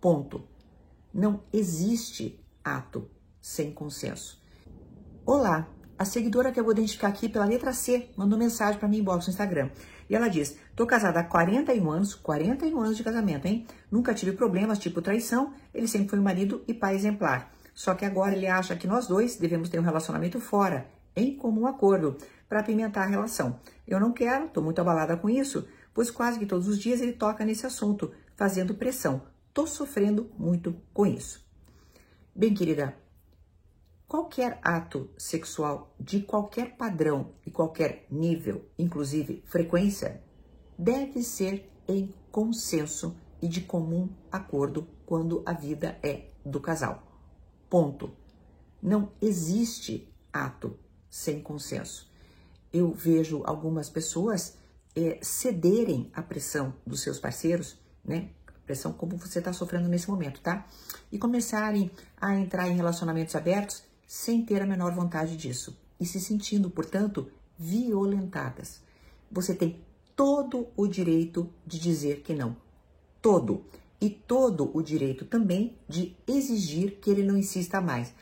Ponto. Não existe ato sem consenso. Olá, a seguidora que eu vou identificar aqui pela letra C mandou mensagem para mim inbox no Instagram. E ela diz: Tô casada há 41 anos, 41 anos de casamento, hein? Nunca tive problemas tipo traição, ele sempre foi um marido e pai exemplar. Só que agora ele acha que nós dois devemos ter um relacionamento fora, em comum acordo, para apimentar a relação. Eu não quero, tô muito abalada com isso, pois quase que todos os dias ele toca nesse assunto, fazendo pressão. Tô sofrendo muito com isso. Bem, querida, qualquer ato sexual de qualquer padrão e qualquer nível, inclusive frequência, deve ser em consenso e de comum acordo quando a vida é do casal. Ponto. Não existe ato sem consenso. Eu vejo algumas pessoas é, cederem à pressão dos seus parceiros, né? Pressão como você está sofrendo nesse momento, tá? E começarem a entrar em relacionamentos abertos sem ter a menor vontade disso e se sentindo, portanto, violentadas. Você tem todo o direito de dizer que não. Todo. E todo o direito também de exigir que ele não insista mais.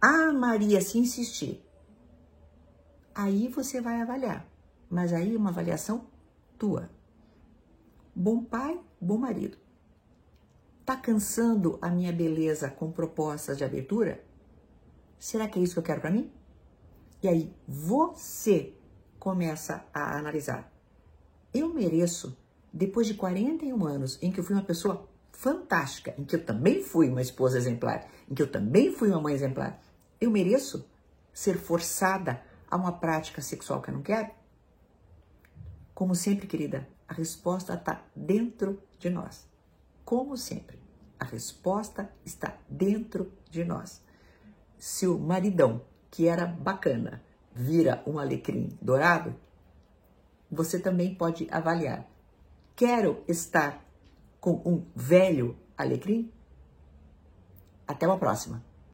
Ah, Maria, se insistir. Aí você vai avaliar. Mas aí é uma avaliação tua. Bom pai, bom marido. Tá cansando a minha beleza com propostas de abertura? Será que é isso que eu quero para mim? E aí você começa a analisar. Eu mereço, depois de 41 anos em que eu fui uma pessoa fantástica, em que eu também fui uma esposa exemplar, em que eu também fui uma mãe exemplar, eu mereço ser forçada a uma prática sexual que eu não quero? Como sempre, querida, a resposta está dentro de nós. Como sempre, a resposta está dentro de nós se o maridão, que era bacana, vira um alecrim dourado, você também pode avaliar. Quero estar com um velho alecrim? Até uma próxima.